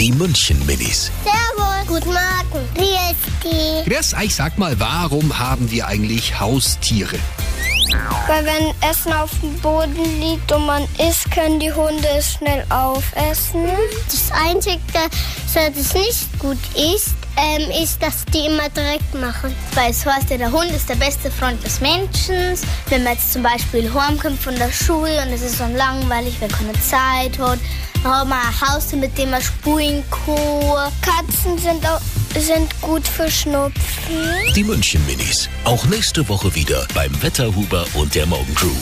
Die München-Minis. Servus. Guten Morgen. Wie ist die? Grüß euch, sag mal, warum haben wir eigentlich Haustiere? Weil wenn Essen auf dem Boden liegt und man isst, können die Hunde es schnell aufessen. Das Einzige, dass es nicht gut ist, ähm, ist, dass die immer Dreck machen. Weil es heißt ja, der Hund ist der beste Freund des Menschen. Wenn man jetzt zum Beispiel heimkommt von der Schule und es ist so langweilig, weil keine Zeit hat, dann hat man ein Haus, mit dem man spulen kann. Katzen sind, auch, sind gut für Schnupfen. Die München-Minis. Auch nächste Woche wieder beim Wetterhuber und der Morgencrew.